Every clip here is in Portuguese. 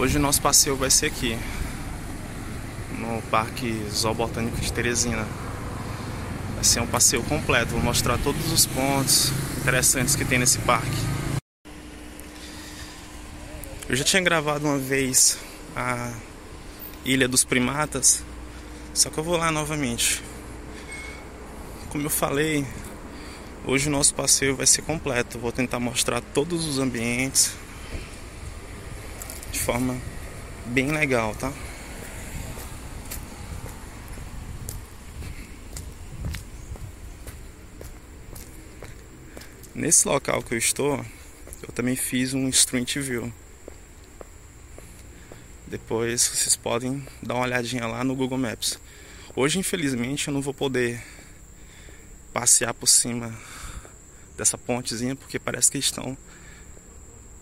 Hoje o nosso passeio vai ser aqui, no Parque Zoobotânico de Teresina. Vai ser um passeio completo, vou mostrar todos os pontos interessantes que tem nesse parque. Eu já tinha gravado uma vez a Ilha dos Primatas, só que eu vou lá novamente. Como eu falei, hoje o nosso passeio vai ser completo. Vou tentar mostrar todos os ambientes de forma bem legal, tá? Nesse local que eu estou, eu também fiz um Street View. Depois vocês podem dar uma olhadinha lá no Google Maps. Hoje, infelizmente, eu não vou poder passear por cima dessa pontezinha porque parece que estão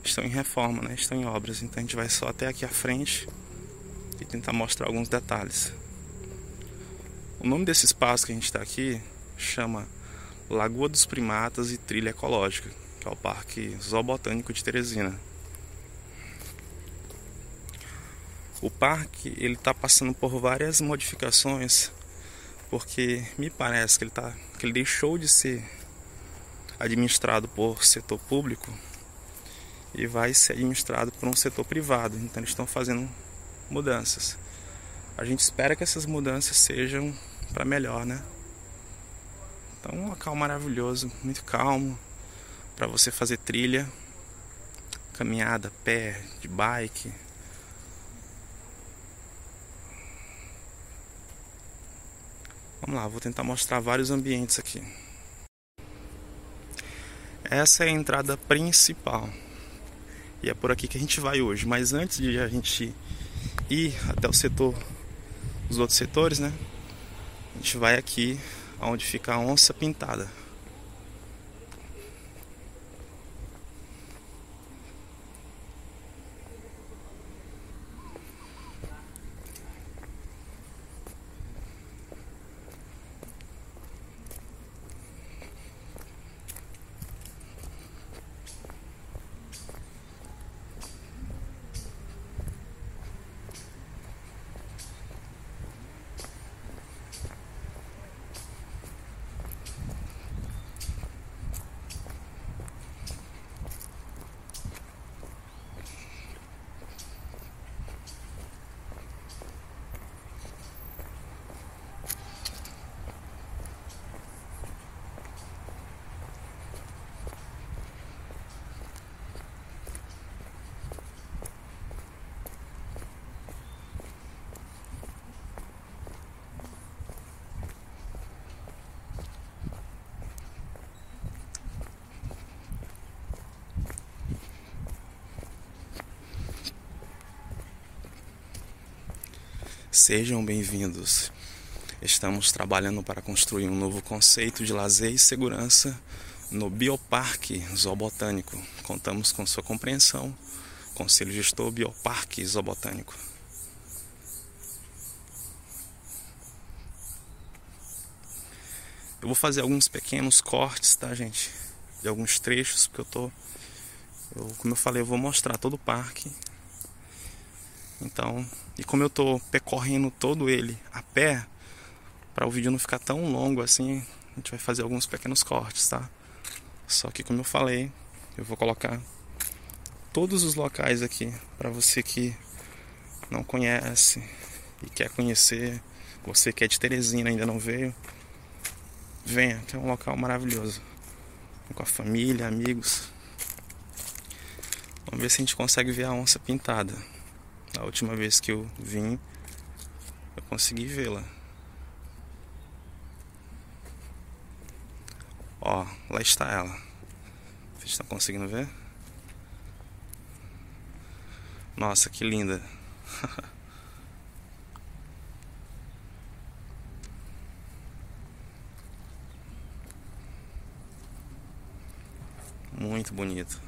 estão em reforma, né? Estão em obras. Então a gente vai só até aqui à frente e tentar mostrar alguns detalhes. O nome desse espaço que a gente está aqui chama Lagoa dos Primatas e Trilha Ecológica, que é o Parque Zoobotânico de Teresina. O parque ele está passando por várias modificações, porque me parece que ele, tá, que ele deixou de ser administrado por setor público e vai ser administrado por um setor privado. Então eles estão fazendo mudanças. A gente espera que essas mudanças sejam para melhor, né? Então, um local maravilhoso, muito calmo para você fazer trilha, caminhada, pé, de bike. Vamos lá, vou tentar mostrar vários ambientes aqui. Essa é a entrada principal. E é por aqui que a gente vai hoje. Mas antes de a gente ir até o setor, os outros setores, né? A gente vai aqui onde fica a onça pintada. Sejam bem-vindos. Estamos trabalhando para construir um novo conceito de lazer e segurança no Bioparque Zoobotânico. Contamos com sua compreensão. Conselho Gestor Bioparque Zoobotânico. Eu vou fazer alguns pequenos cortes, tá, gente? De alguns trechos, porque eu tô. Eu, como eu falei, eu vou mostrar todo o parque então, e como eu tô percorrendo todo ele a pé, para o vídeo não ficar tão longo assim, a gente vai fazer alguns pequenos cortes, tá? Só que como eu falei, eu vou colocar todos os locais aqui para você que não conhece e quer conhecer, você que é de Teresina ainda não veio, venha, que é um local maravilhoso. Com a família, amigos. Vamos ver se a gente consegue ver a onça pintada. A última vez que eu vim, eu consegui vê-la. Ó, lá está ela. Vocês estão conseguindo ver? Nossa, que linda. Muito bonito.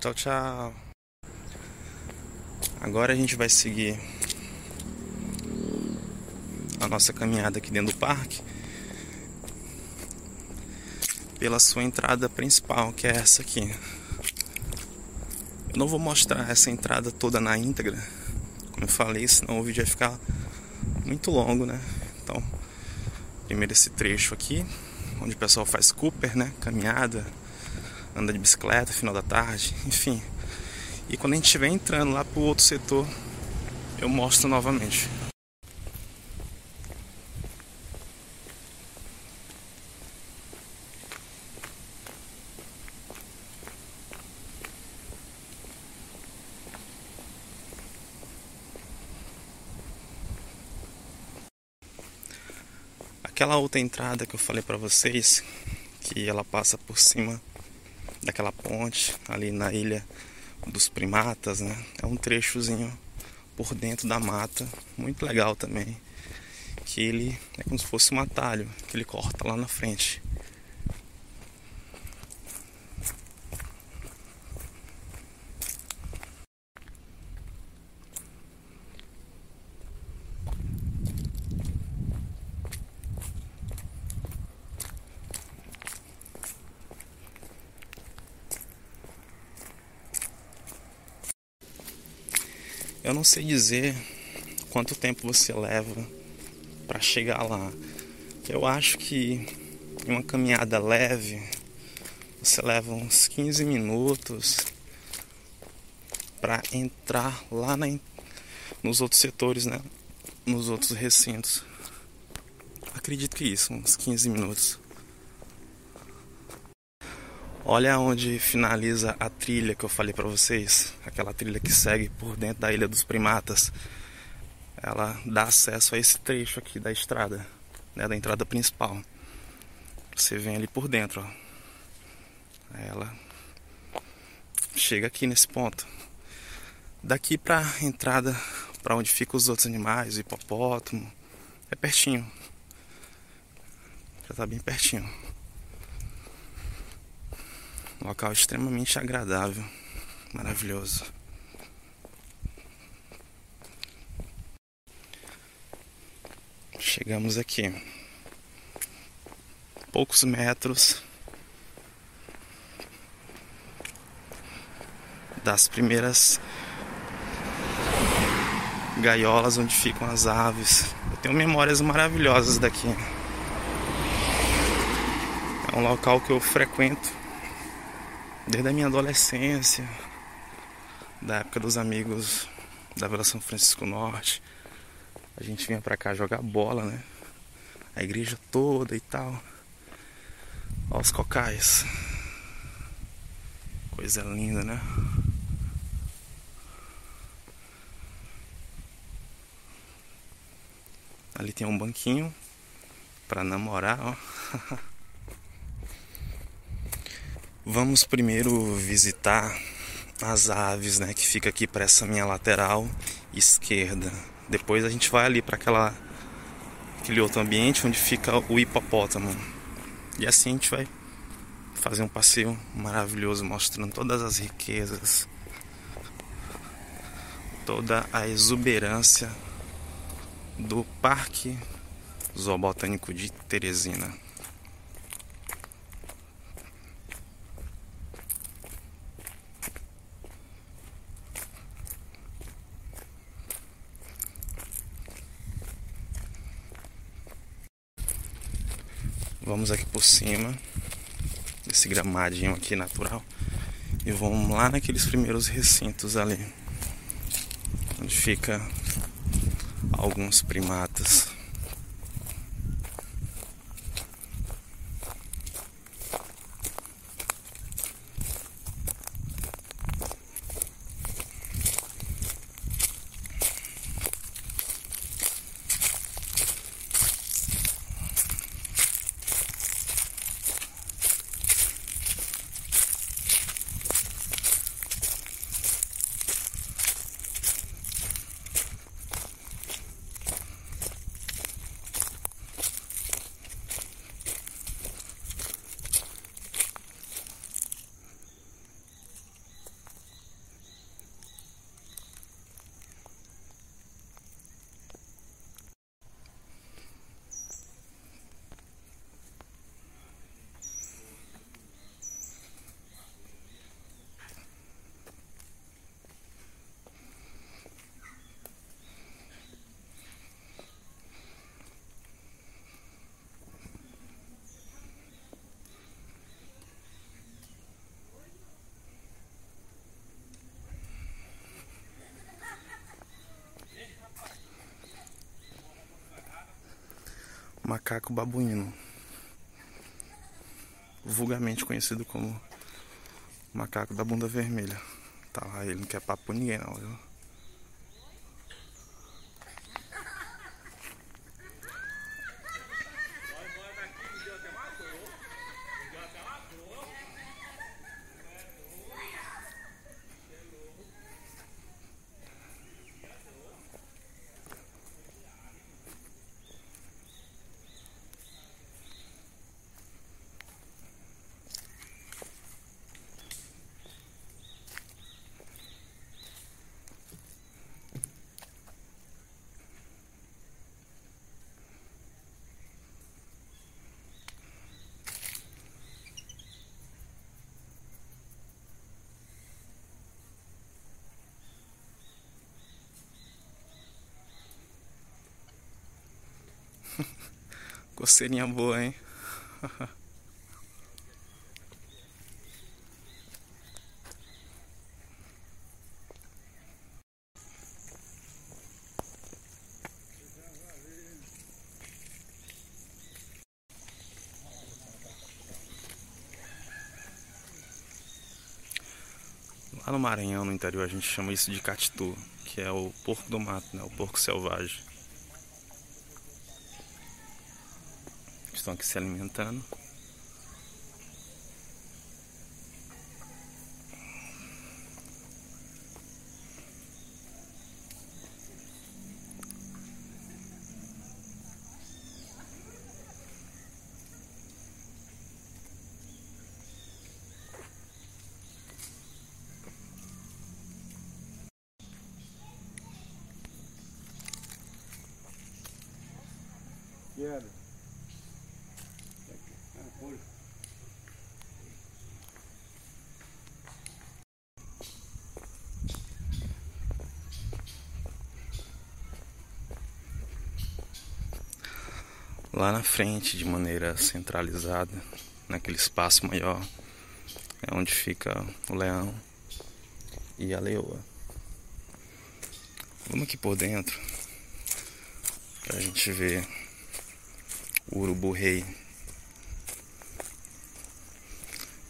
Tchau, tchau. Agora a gente vai seguir a nossa caminhada aqui dentro do parque pela sua entrada principal, que é essa aqui. Eu não vou mostrar essa entrada toda na íntegra, como eu falei, senão o vídeo vai ficar muito longo, né? Então, primeiro esse trecho aqui, onde o pessoal faz Cooper, né? Caminhada, anda de bicicleta, final da tarde, enfim. E quando a gente estiver entrando lá pro outro setor, eu mostro novamente. Aquela outra entrada que eu falei para vocês, que ela passa por cima daquela ponte ali na ilha dos primatas, né? É um trechozinho por dentro da mata, muito legal também. Que ele é como se fosse um atalho, que ele corta lá na frente. Sei dizer quanto tempo você leva para chegar lá. Eu acho que em uma caminhada leve você leva uns 15 minutos para entrar lá na, nos outros setores, né? Nos outros recintos. Acredito que isso, uns 15 minutos. Olha onde finaliza a trilha que eu falei para vocês, aquela trilha que segue por dentro da Ilha dos Primatas. Ela dá acesso a esse trecho aqui da estrada, né, da entrada principal. Você vem ali por dentro, ó. Ela chega aqui nesse ponto. Daqui para entrada para onde ficam os outros animais, o hipopótamo, é pertinho. Já tá bem pertinho. Local extremamente agradável, maravilhoso. Chegamos aqui. Poucos metros das primeiras gaiolas onde ficam as aves. Eu tenho memórias maravilhosas daqui. É um local que eu frequento desde a minha adolescência, da época dos amigos da Vila São Francisco Norte. A gente vinha pra cá jogar bola, né? A igreja toda e tal. Olha os cocais. Coisa linda, né? Ali tem um banquinho para namorar, ó. Vamos primeiro visitar as aves, né, que fica aqui para essa minha lateral esquerda. Depois a gente vai ali para aquela aquele outro ambiente onde fica o hipopótamo. E assim a gente vai fazer um passeio maravilhoso mostrando todas as riquezas, toda a exuberância do Parque Zoobotânico de Teresina. Vamos aqui por cima desse gramadinho aqui natural e vamos lá naqueles primeiros recintos ali onde fica alguns primatas. Macaco babuíno, vulgarmente conhecido como macaco da bunda vermelha. Tá ele não quer papo com ninguém não, viu? Coceirinha boa, hein? Lá no Maranhão, no interior, a gente chama isso de catitu, que é o porco do mato, né? O porco selvagem. Estão aqui se alimentando. Yeah. Lá na frente, de maneira centralizada, naquele espaço maior, é onde fica o leão e a leoa. Vamos aqui por dentro pra gente ver o urubu rei.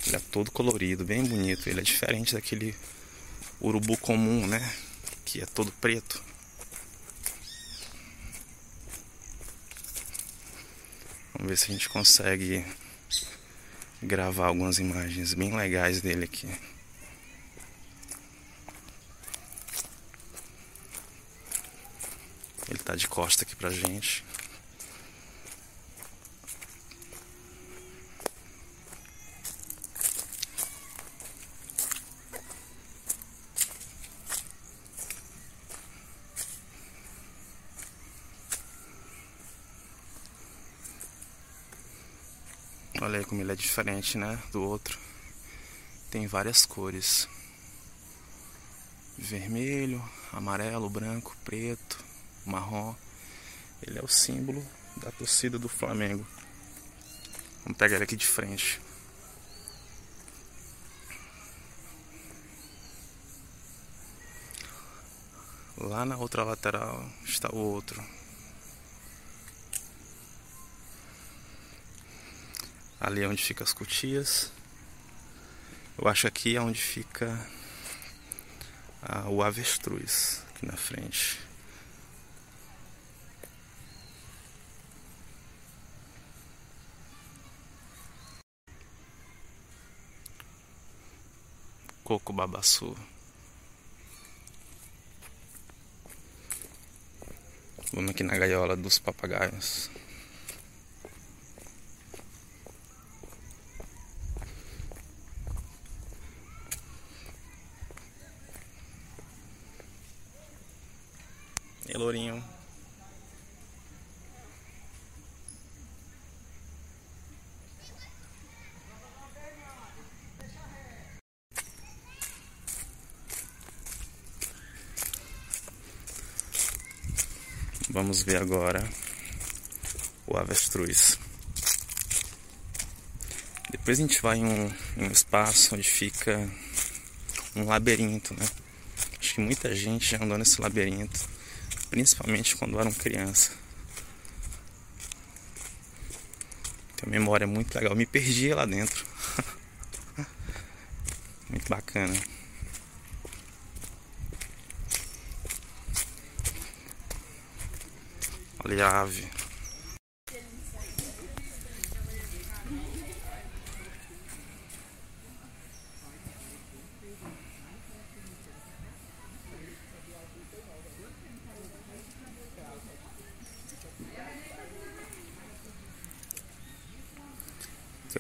Ele é todo colorido, bem bonito. Ele é diferente daquele urubu comum, né? Que é todo preto. Vamos ver se a gente consegue gravar algumas imagens bem legais dele aqui. Ele tá de costa aqui pra gente. Olha aí como ele é diferente, né? Do outro. Tem várias cores: vermelho, amarelo, branco, preto, marrom. Ele é o símbolo da torcida do Flamengo. Vamos pegar ele aqui de frente. Lá na outra lateral está o outro. Ali é onde fica as cutias. Eu acho aqui é onde fica ah, o avestruz, aqui na frente. Coco babaçu. Vamos aqui na gaiola dos papagaios. E lourinho. Vamos ver agora o avestruz. Depois a gente vai em um, em um espaço onde fica um labirinto, né? Acho que muita gente já andou nesse labirinto principalmente quando eram criança. Tem uma memória muito legal. Eu me perdi lá dentro. muito bacana. Olha a ave.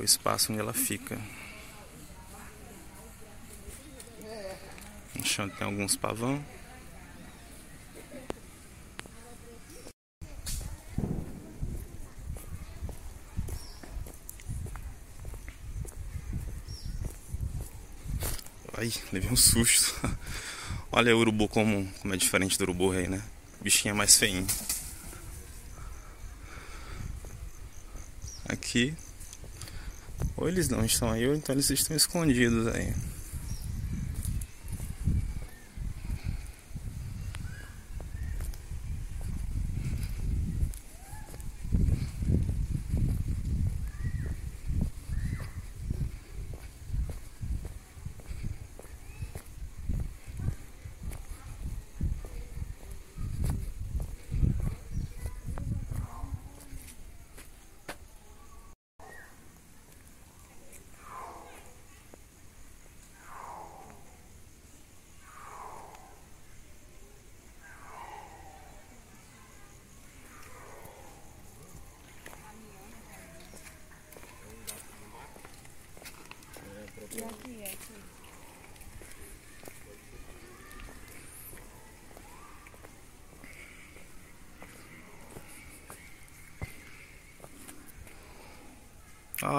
é o espaço onde ela fica. No chão tem alguns pavão. Ai, levei um susto. Olha o urubu como, como é diferente do urubu rei, né? O bichinho é mais feinho. Aqui ou eles não estão aí, ou então eles estão escondidos aí.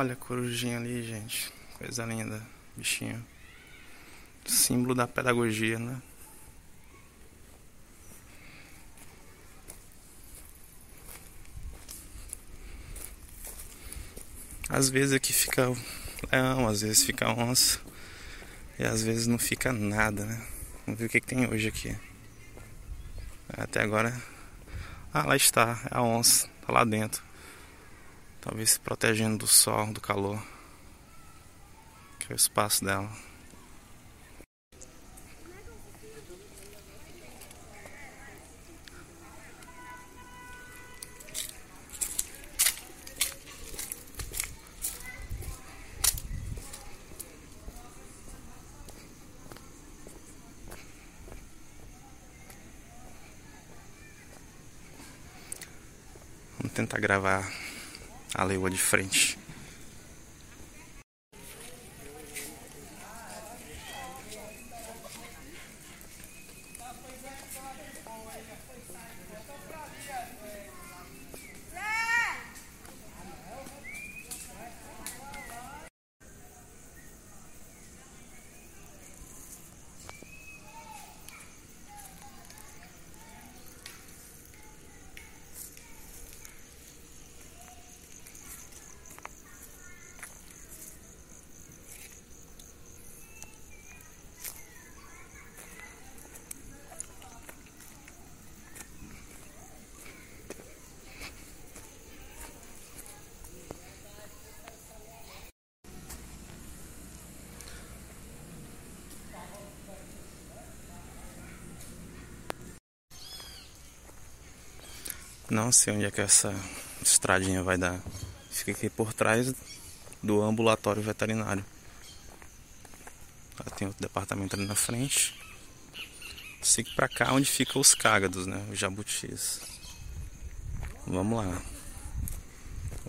Olha a corujinha ali, gente. Coisa linda, bichinho. Símbolo da pedagogia, né? Às vezes aqui fica leão, às vezes fica onça. E às vezes não fica nada, né? Vamos ver o que, que tem hoje aqui. Até agora. Ah, lá está, é a onça, tá lá dentro. Talvez se protegendo do sol, do calor. Que é o espaço dela. Vamos tentar gravar a leoa de frente. Não sei onde é que essa estradinha vai dar. Fica aqui por trás do ambulatório veterinário. Tem outro departamento ali na frente. Sigo pra cá onde ficam os cágados, né? Os jabutis. Vamos lá.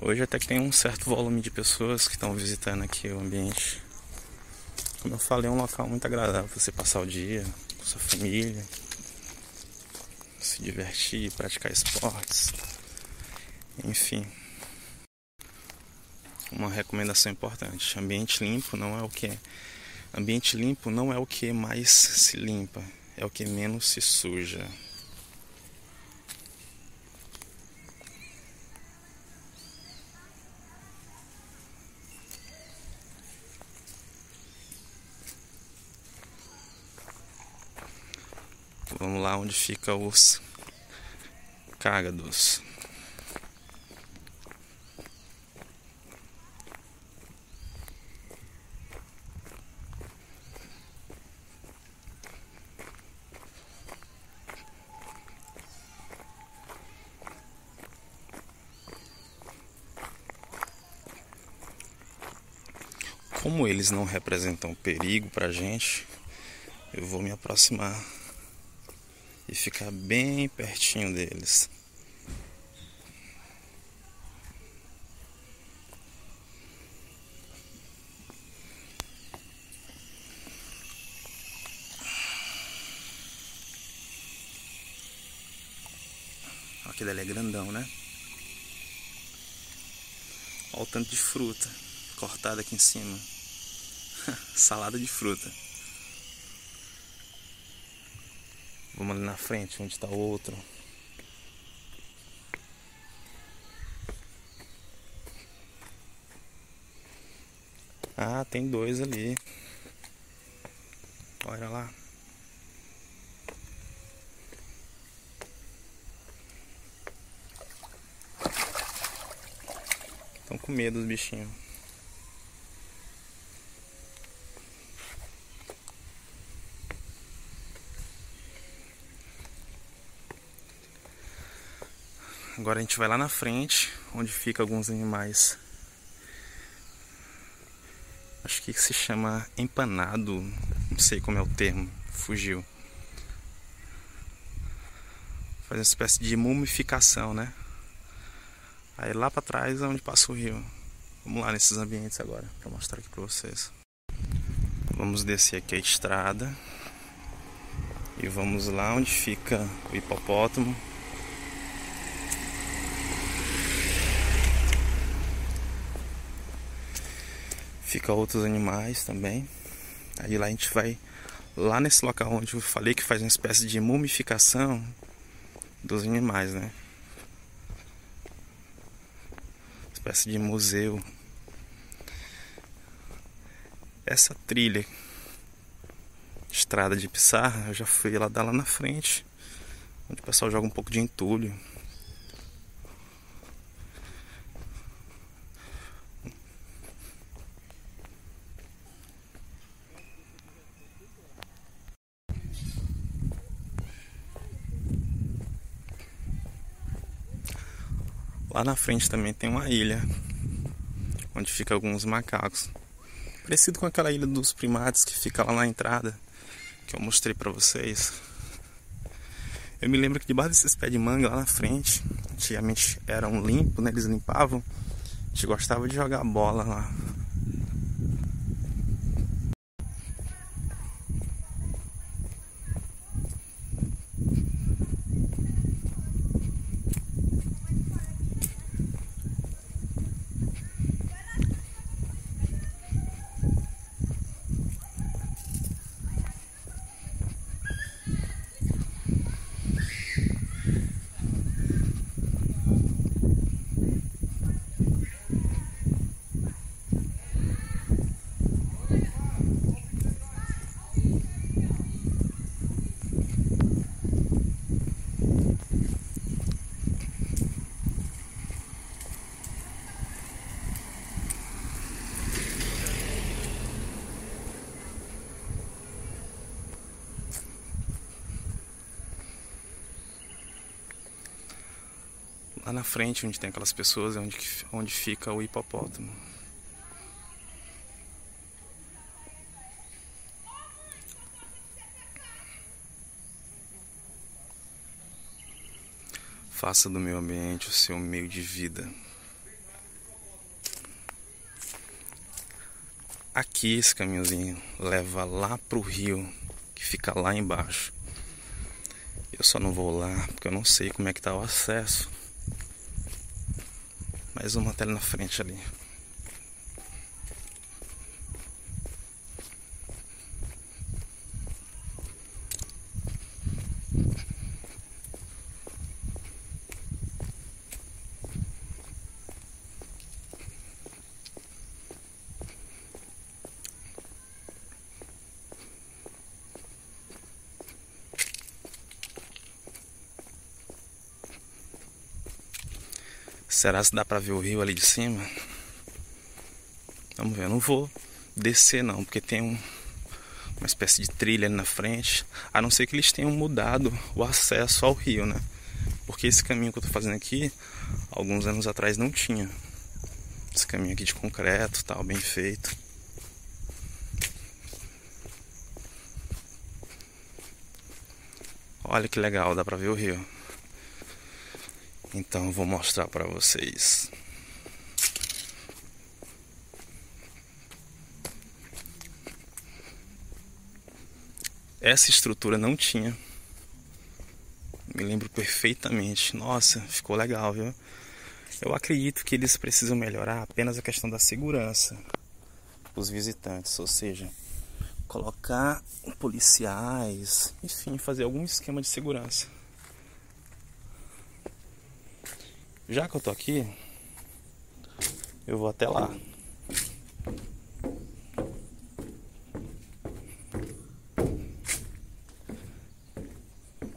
Hoje até que tem um certo volume de pessoas que estão visitando aqui o ambiente. Como eu falei, é um local muito agradável para você passar o dia com sua família se divertir, praticar esportes, enfim. Uma recomendação importante: ambiente limpo não é o que ambiente limpo não é o que mais se limpa, é o que menos se suja. onde fica os cágados. Como eles não representam perigo para gente, eu vou me aproximar e ficar bem pertinho deles. Aquele ali é grandão, né? Olha o tanto de fruta cortada aqui em cima. Salada de fruta. Vamos ali na frente, onde está outro. Ah, tem dois ali. Olha lá. Estão com medo os bichinhos. Agora a gente vai lá na frente, onde fica alguns animais. Acho que se chama empanado, não sei como é o termo, fugiu. Faz uma espécie de mumificação, né? Aí lá para trás é onde passa o rio. Vamos lá nesses ambientes agora para mostrar aqui para vocês. Vamos descer aqui a estrada e vamos lá onde fica o hipopótamo fica outros animais também. Aí lá a gente vai lá nesse local onde eu falei que faz uma espécie de mumificação dos animais, né? Espécie de museu. Essa trilha estrada de Pissarra, eu já fui lá dar lá na frente, onde o pessoal joga um pouco de entulho. Lá na frente também tem uma ilha onde fica alguns macacos. Parecido com aquela ilha dos primates que fica lá na entrada que eu mostrei para vocês. Eu me lembro que debaixo desses pés de manga lá na frente, antigamente eram limpos, né? Eles limpavam. A gente gostava de jogar bola lá. Lá na frente, onde tem aquelas pessoas, é onde, onde fica o hipopótamo. Faça do meu ambiente o seu meio de vida. Aqui esse caminhozinho leva lá pro rio, que fica lá embaixo. Eu só não vou lá porque eu não sei como é que tá o acesso. Mais uma tela na frente ali. Será se dá pra ver o rio ali de cima? Vamos ver, eu não vou descer não, porque tem um, uma espécie de trilha ali na frente. A não ser que eles tenham mudado o acesso ao rio, né? Porque esse caminho que eu tô fazendo aqui, alguns anos atrás não tinha. Esse caminho aqui de concreto, tal, bem feito. Olha que legal, dá pra ver o rio. Então eu vou mostrar pra vocês. Essa estrutura não tinha. Me lembro perfeitamente. Nossa, ficou legal, viu? Eu acredito que eles precisam melhorar apenas a questão da segurança os visitantes, ou seja, colocar policiais, enfim, fazer algum esquema de segurança. Já que eu tô aqui, eu vou até lá.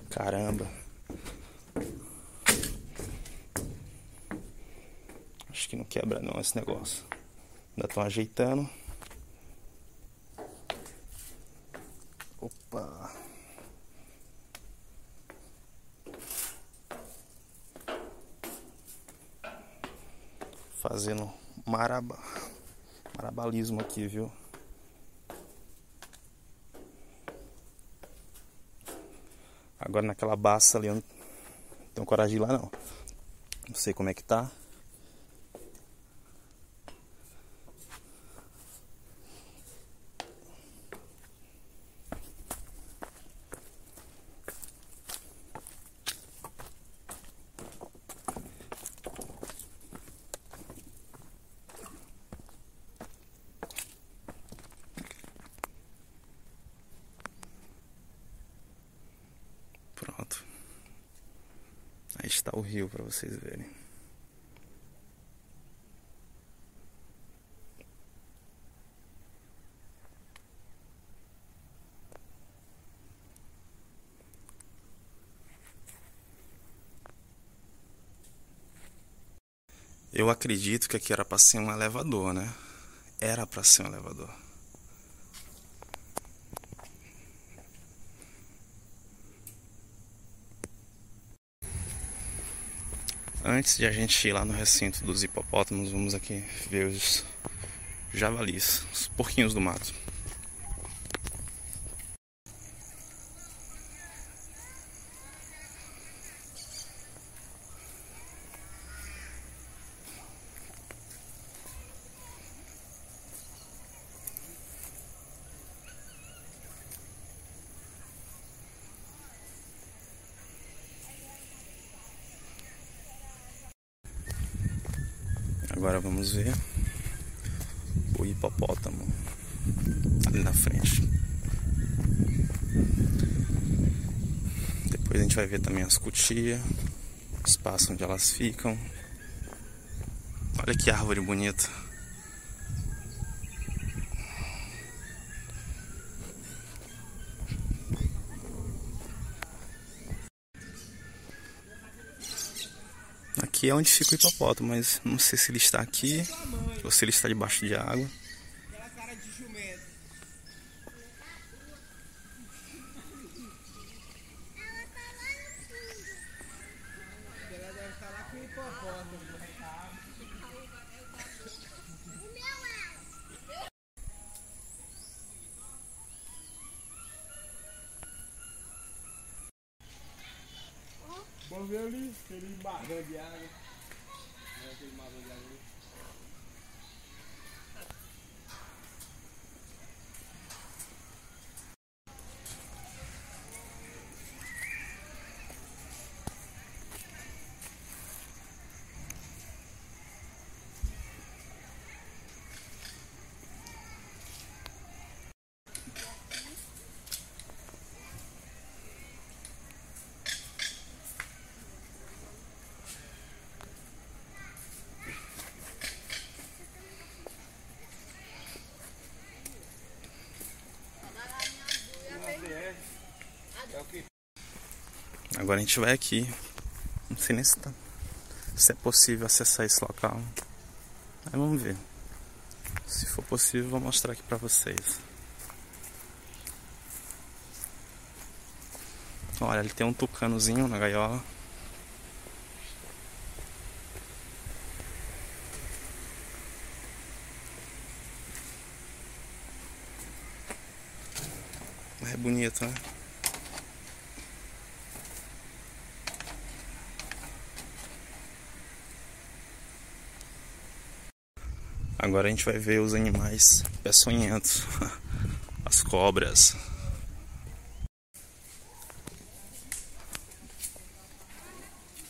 Caramba. Acho que não quebra não esse negócio. Ainda estão ajeitando. Marabalismo aqui, viu? Agora naquela baça ali, eu não tenho coragem de ir lá não. Não sei como é que tá. Pronto. Aí está o rio para vocês verem. Eu acredito que aqui era para ser um elevador, né? Era para ser um elevador. Antes de a gente ir lá no recinto dos hipopótamos, vamos aqui ver os javalis, os porquinhos do mato. Agora vamos ver o hipopótamo ali na frente. Depois a gente vai ver também as cutias, o espaço onde elas ficam. Olha que árvore bonita. Aqui é onde fica o hipopótamo, mas não sei se ele está aqui ou se ele está debaixo de água. Agora a gente vai aqui. Não sei nem se, tá, se é possível acessar esse local. Aí vamos ver. Se for possível, vou mostrar aqui pra vocês. Olha, ele tem um tucanozinho na gaiola. É bonito, né? Agora a gente vai ver os animais peçonhentos, as cobras.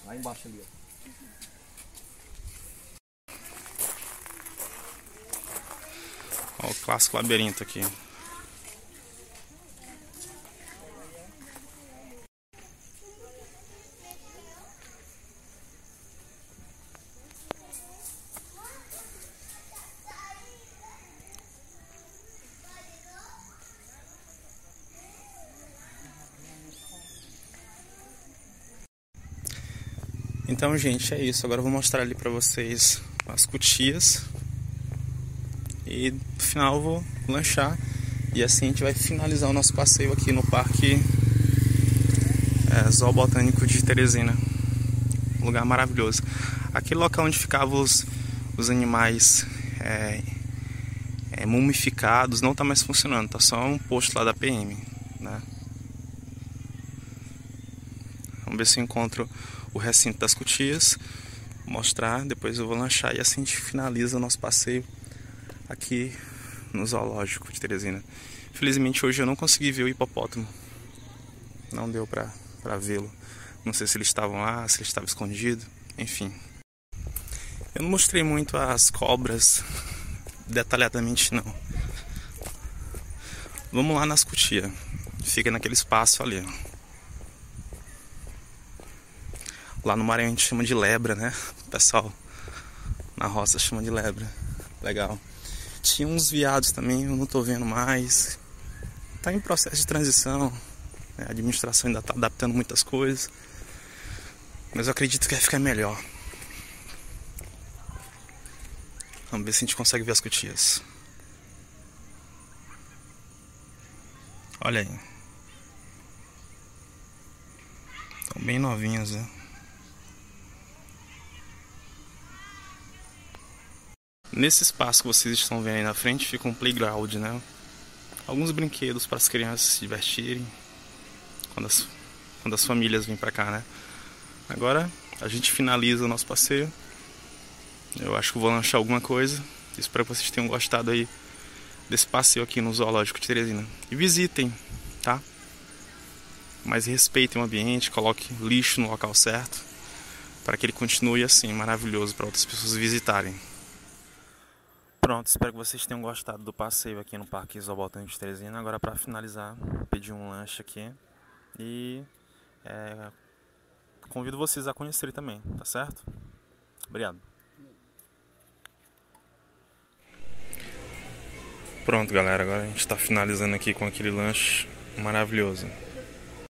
Lá embaixo ali, ó. Ó, o clássico labirinto aqui. Então, gente, é isso. Agora eu vou mostrar ali pra vocês as cutias. E no final eu vou lanchar. E assim a gente vai finalizar o nosso passeio aqui no Parque é, Zoobotânico de Teresina. Um lugar maravilhoso. Aquele local onde ficavam os, os animais é, é, mumificados não está mais funcionando. Tá só um posto lá da PM. Né? Vamos ver se eu encontro o recinto das cutias, mostrar, depois eu vou lanchar e assim a gente finaliza o nosso passeio aqui no zoológico de Teresina. Felizmente hoje eu não consegui ver o hipopótamo. Não deu pra, pra vê-lo. Não sei se eles estavam lá, se ele estava escondido, enfim. Eu não mostrei muito as cobras detalhadamente não. Vamos lá nas cutias. Fica naquele espaço ali. Lá no Maranhão a gente chama de lebra, né? O pessoal na roça chama de lebra. Legal. Tinha uns viados também, eu não tô vendo mais. Tá em processo de transição. Né? A administração ainda tá adaptando muitas coisas. Mas eu acredito que vai ficar melhor. Vamos ver se a gente consegue ver as cutias. Olha aí. Estão bem novinhas, né? Nesse espaço que vocês estão vendo aí na frente fica um playground, né? Alguns brinquedos para as crianças se divertirem quando as, quando as famílias vêm para cá, né? Agora a gente finaliza o nosso passeio. Eu acho que vou lanchar alguma coisa. Espero que vocês tenham gostado aí desse passeio aqui no Zoológico de Teresina. E visitem, tá? Mas respeitem o ambiente, coloque lixo no local certo para que ele continue assim maravilhoso para outras pessoas visitarem. Pronto, espero que vocês tenham gostado do passeio aqui no Parque Isobotânico de Teresina. Agora para finalizar, pedi um lanche aqui e é, convido vocês a conhecerem também, tá certo? Obrigado. Pronto, galera, agora a gente está finalizando aqui com aquele lanche maravilhoso.